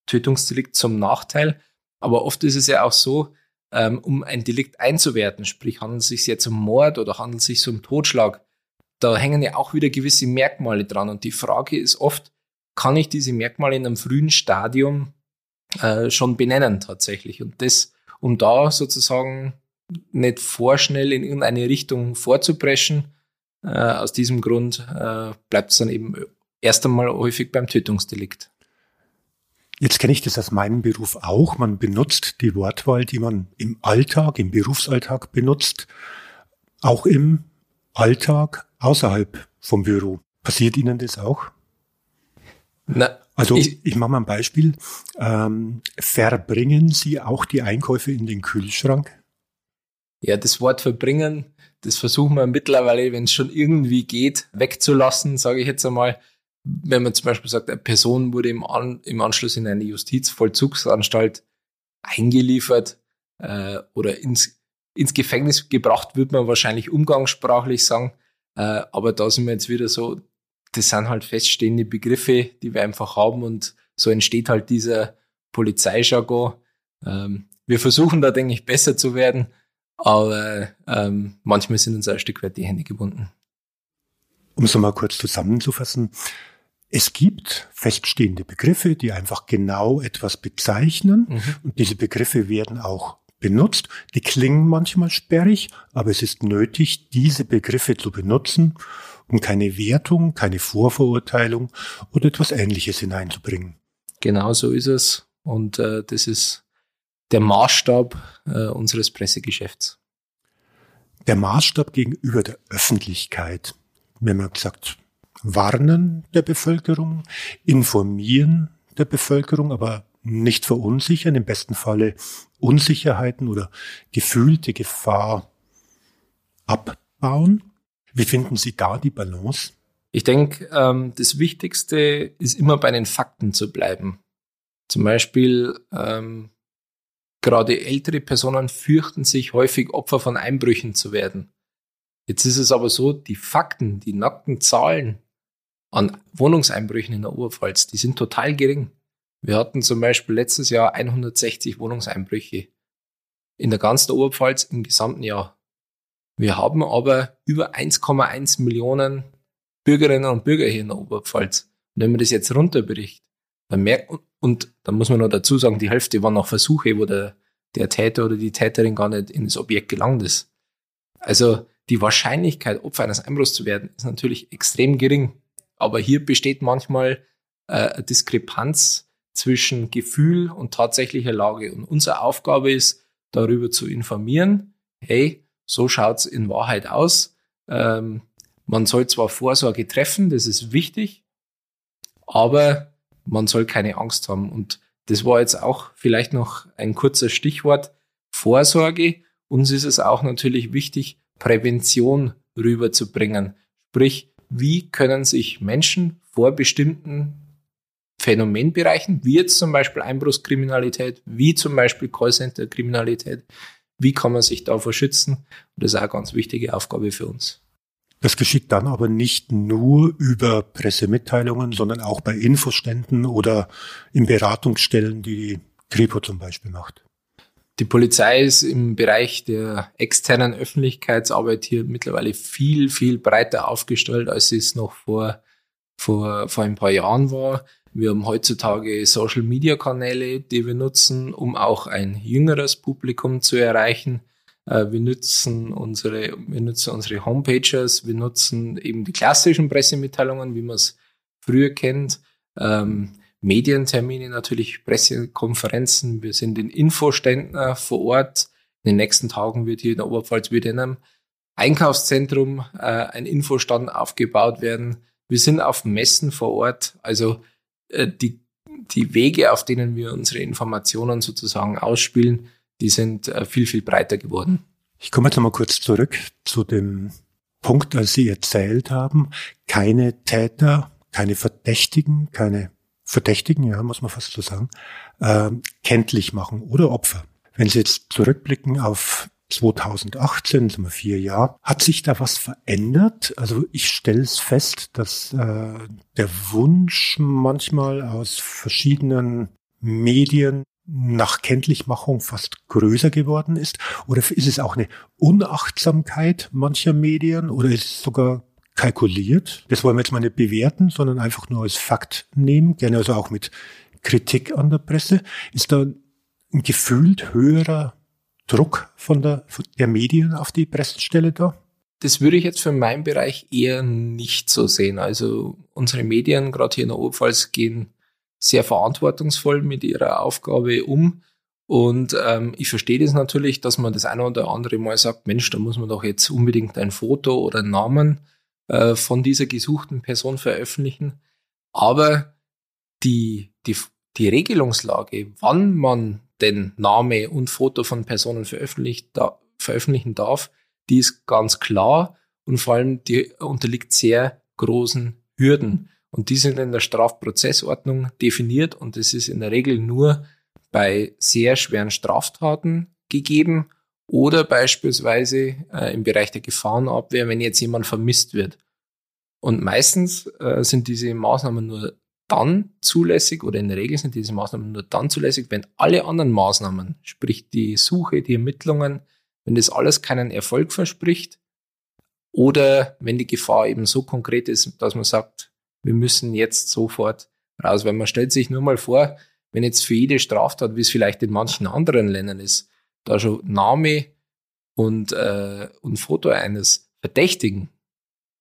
Tötungsdelikt zum Nachteil. Aber oft ist es ja auch so, ähm, um ein Delikt einzuwerten, sprich handelt es sich jetzt um Mord oder handelt es sich um Totschlag, da hängen ja auch wieder gewisse Merkmale dran. Und die Frage ist oft, kann ich diese Merkmale in einem frühen Stadium äh, schon benennen tatsächlich? Und das um da sozusagen nicht vorschnell in irgendeine Richtung vorzupreschen. Äh, aus diesem Grund äh, bleibt es dann eben erst einmal häufig beim Tötungsdelikt. Jetzt kenne ich das aus meinem Beruf auch. Man benutzt die Wortwahl, die man im Alltag, im Berufsalltag benutzt, auch im Alltag außerhalb vom Büro. Passiert Ihnen das auch? Na, also ich, ich mache mal ein Beispiel. Ähm, verbringen Sie auch die Einkäufe in den Kühlschrank? Ja, das Wort verbringen, das versuchen wir mittlerweile, wenn es schon irgendwie geht, wegzulassen, sage ich jetzt einmal. Wenn man zum Beispiel sagt, eine Person wurde im, An im Anschluss in eine Justizvollzugsanstalt eingeliefert äh, oder ins ins Gefängnis gebracht, wird man wahrscheinlich umgangssprachlich sagen. Äh, aber da sind wir jetzt wieder so, das sind halt feststehende Begriffe, die wir einfach haben und so entsteht halt dieser Polizeijargon. Ähm, wir versuchen da, denke ich, besser zu werden, aber ähm, manchmal sind uns ein Stück weit die Hände gebunden. Um es nochmal kurz zusammenzufassen, es gibt feststehende Begriffe, die einfach genau etwas bezeichnen mhm. und diese Begriffe werden auch benutzt. Die klingen manchmal sperrig, aber es ist nötig, diese Begriffe zu benutzen, um keine Wertung, keine Vorverurteilung oder etwas Ähnliches hineinzubringen. Genau so ist es. Und äh, das ist der Maßstab äh, unseres Pressegeschäfts. Der Maßstab gegenüber der Öffentlichkeit. Wir haben gesagt, warnen der Bevölkerung, informieren der Bevölkerung, aber nicht verunsichern, im besten Falle Unsicherheiten oder gefühlte Gefahr abbauen. Wie finden Sie da die Balance? Ich denke, ähm, das Wichtigste ist immer bei den Fakten zu bleiben. Zum Beispiel, ähm, gerade ältere Personen fürchten sich häufig Opfer von Einbrüchen zu werden. Jetzt ist es aber so, die Fakten, die nackten Zahlen an Wohnungseinbrüchen in der Oberpfalz, die sind total gering. Wir hatten zum Beispiel letztes Jahr 160 Wohnungseinbrüche in der ganzen Oberpfalz im gesamten Jahr. Wir haben aber über 1,1 Millionen Bürgerinnen und Bürger hier in der Oberpfalz. Und wenn man das jetzt runterbricht, dann merkt, und dann muss man noch dazu sagen, die Hälfte waren noch Versuche, wo der, der Täter oder die Täterin gar nicht in das Objekt gelangt ist. Also die Wahrscheinlichkeit, Opfer eines Einbruchs zu werden, ist natürlich extrem gering. Aber hier besteht manchmal äh, eine Diskrepanz zwischen Gefühl und tatsächlicher Lage. Und unsere Aufgabe ist, darüber zu informieren, hey, so schaut's in Wahrheit aus. Ähm, man soll zwar Vorsorge treffen, das ist wichtig, aber man soll keine Angst haben. Und das war jetzt auch vielleicht noch ein kurzer Stichwort. Vorsorge. Uns ist es auch natürlich wichtig, Prävention rüberzubringen. Sprich, wie können sich Menschen vor bestimmten Phänomenbereichen, wie jetzt zum Beispiel Einbruchskriminalität, wie zum Beispiel Callcenter-Kriminalität, wie kann man sich davor schützen? Und das ist auch eine ganz wichtige Aufgabe für uns. Das geschieht dann aber nicht nur über Pressemitteilungen, sondern auch bei Infoständen oder in Beratungsstellen, die Kripo zum Beispiel macht. Die Polizei ist im Bereich der externen Öffentlichkeitsarbeit hier mittlerweile viel, viel breiter aufgestellt, als es noch vor, vor, vor ein paar Jahren war. Wir haben heutzutage Social Media Kanäle, die wir nutzen, um auch ein jüngeres Publikum zu erreichen. Äh, wir nutzen unsere, wir nutzen unsere Homepages, wir nutzen eben die klassischen Pressemitteilungen, wie man es früher kennt. Ähm, Medientermine natürlich, Pressekonferenzen. Wir sind in Infoständen vor Ort. In den nächsten Tagen wird hier in der Oberpfalz wieder in einem Einkaufszentrum äh, ein Infostand aufgebaut werden. Wir sind auf Messen vor Ort. Also äh, die, die Wege, auf denen wir unsere Informationen sozusagen ausspielen, die sind äh, viel, viel breiter geworden. Ich komme jetzt nochmal kurz zurück zu dem Punkt, als Sie erzählt haben, keine Täter, keine Verdächtigen, keine Verdächtigen, ja, muss man fast so sagen, äh, kenntlich machen oder Opfer. Wenn Sie jetzt zurückblicken auf 2018, sind wir vier Jahre, hat sich da was verändert? Also ich stelle es fest, dass äh, der Wunsch manchmal aus verschiedenen Medien nach Kenntlichmachung fast größer geworden ist? Oder ist es auch eine Unachtsamkeit mancher Medien oder ist es sogar kalkuliert? Das wollen wir jetzt mal nicht bewerten, sondern einfach nur als Fakt nehmen, gerne also auch mit Kritik an der Presse. Ist da ein gefühlt höherer Druck von der, von der Medien auf die Pressestelle da? Das würde ich jetzt für meinen Bereich eher nicht so sehen. Also unsere Medien, gerade hier in der Oberpfalz, gehen sehr verantwortungsvoll mit ihrer Aufgabe um. Und ähm, ich verstehe das natürlich, dass man das eine oder andere Mal sagt, Mensch, da muss man doch jetzt unbedingt ein Foto oder einen Namen äh, von dieser gesuchten Person veröffentlichen. Aber die, die, die Regelungslage, wann man den Name und Foto von Personen veröffentlicht, da, veröffentlichen darf, die ist ganz klar und vor allem die unterliegt sehr großen Hürden. Und die sind in der Strafprozessordnung definiert und es ist in der Regel nur bei sehr schweren Straftaten gegeben Oder beispielsweise äh, im Bereich der Gefahrenabwehr, wenn jetzt jemand vermisst wird. Und meistens äh, sind diese Maßnahmen nur dann zulässig oder in der Regel sind diese Maßnahmen nur dann zulässig, wenn alle anderen Maßnahmen, sprich die Suche, die Ermittlungen, wenn das alles keinen Erfolg verspricht oder wenn die Gefahr eben so konkret ist, dass man sagt, wir müssen jetzt sofort raus. Weil man stellt sich nur mal vor, wenn jetzt für jede Straftat, wie es vielleicht in manchen anderen Ländern ist, da schon Name und, äh, und Foto eines Verdächtigen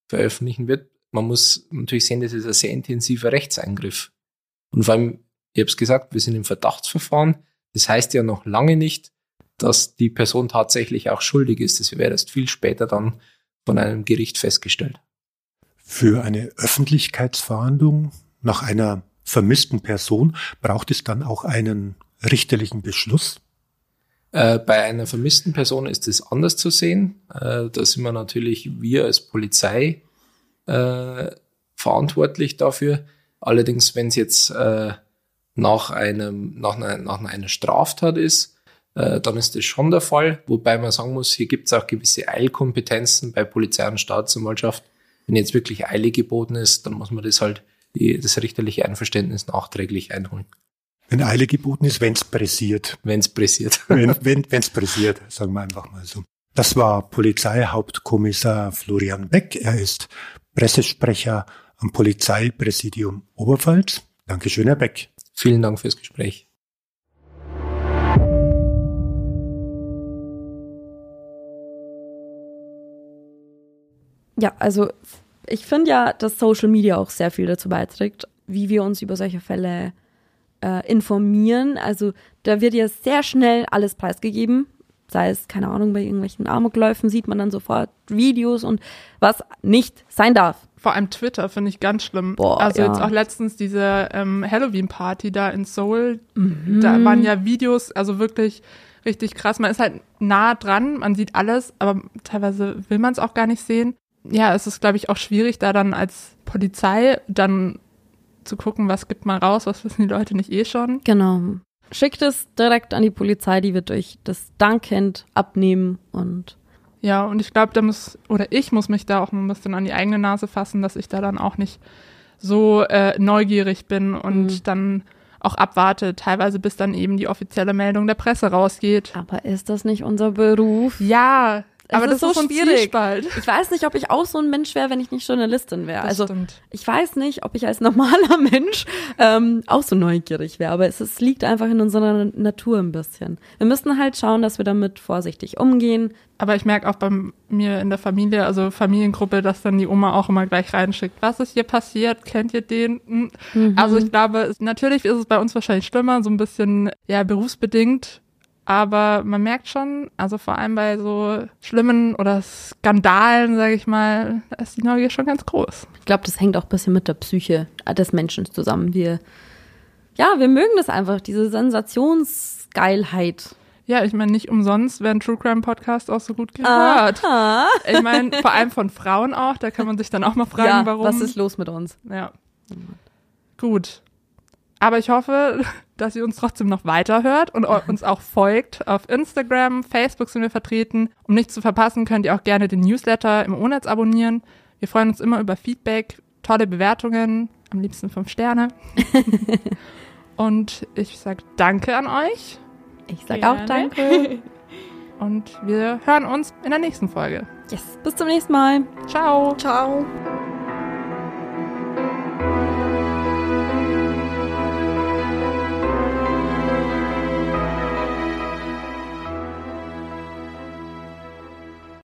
veröffentlichen wird, man muss natürlich sehen, das ist ein sehr intensiver Rechtseingriff. Und vor allem, ich habe es gesagt, wir sind im Verdachtsverfahren. Das heißt ja noch lange nicht, dass die Person tatsächlich auch schuldig ist. Das wäre erst viel später dann von einem Gericht festgestellt. Für eine Öffentlichkeitsverhandlung nach einer vermissten Person braucht es dann auch einen richterlichen Beschluss? Äh, bei einer vermissten Person ist es anders zu sehen. Äh, da sind wir natürlich, wir als Polizei, äh, verantwortlich dafür. Allerdings, wenn es jetzt äh, nach, einem, nach, einer, nach einer Straftat ist, äh, dann ist das schon der Fall. Wobei man sagen muss, hier gibt es auch gewisse Eilkompetenzen bei Polizei und Staatsanwaltschaft. Wenn jetzt wirklich Eile geboten ist, dann muss man das halt, die, das richterliche Einverständnis nachträglich einholen. Wenn Eile geboten ist, wenn es pressiert. Wenn es pressiert. Wenn es wenn, pressiert, sagen wir einfach mal so. Das war Polizeihauptkommissar Florian Beck. Er ist Pressesprecher am Polizeipräsidium Oberpfalz. Dankeschön, Herr Beck. Vielen Dank fürs Gespräch. Ja, also ich finde ja, dass Social Media auch sehr viel dazu beiträgt, wie wir uns über solche Fälle äh, informieren. Also da wird ja sehr schnell alles preisgegeben sei es, keine Ahnung, bei irgendwelchen Amokläufen sieht man dann sofort Videos und was nicht sein darf. Vor allem Twitter finde ich ganz schlimm. Boah, also ja. jetzt auch letztens diese ähm, Halloween-Party da in Seoul, Mhm. da waren ja Videos, also wirklich richtig krass. Man ist halt nah dran, man sieht alles, aber teilweise will man es auch gar nicht sehen. Ja, es ist, glaube ich, auch schwierig, da dann als Polizei dann zu gucken, was gibt man raus, was wissen die Leute nicht eh schon. Genau. Schickt es direkt an die Polizei, die wird euch das dankend abnehmen und Ja, und ich glaube, da muss, oder ich muss mich da auch ein bisschen an die eigene Nase fassen, dass ich da dann auch nicht so äh, neugierig bin und Mhm. dann auch abwarte, teilweise bis dann eben die offizielle Meldung der Presse rausgeht. aber ist das nicht unser Beruf? Ja, aber ist das so ist so schwierig. Zwiespalt. Ich weiß nicht, ob ich auch so ein Mensch wäre, wenn ich nicht Journalistin wäre. Also stimmt. ich weiß nicht, ob ich als normaler Mensch ähm, auch so neugierig wäre, aber es, es liegt einfach in unserer Natur ein bisschen. Wir müssen halt schauen, dass wir damit vorsichtig umgehen. Aber ich merke auch bei mir in der Familie, also Familiengruppe, dass dann die Oma auch immer gleich reinschickt, was ist hier passiert, kennt ihr den? Hm. Mhm. Also ich glaube, natürlich ist es bei uns wahrscheinlich schlimmer, so ein bisschen, ja, berufsbedingt. Aber man merkt schon, also vor allem bei so schlimmen oder Skandalen, sage ich mal, da ist die Neugier schon ganz groß. Ich glaube, das hängt auch ein bisschen mit der Psyche des Menschen zusammen. Wir, ja, wir mögen das einfach, diese Sensationsgeilheit. Ja, ich meine, nicht umsonst werden True Crime Podcasts auch so gut gehört. Aha. Ich meine, vor allem von Frauen auch, da kann man sich dann auch mal fragen, ja, warum. was ist los mit uns? Ja. Gut. Aber ich hoffe, dass ihr uns trotzdem noch weiterhört und uns auch folgt. Auf Instagram, Facebook sind wir vertreten. Um nichts zu verpassen, könnt ihr auch gerne den Newsletter im O-Netz abonnieren. Wir freuen uns immer über Feedback, tolle Bewertungen, am liebsten fünf Sterne. und ich sage Danke an euch Ich sag auch danke. und wir hören uns in der nächsten Folge. Yes, bis zum nächsten Mal. Ciao. Ciao.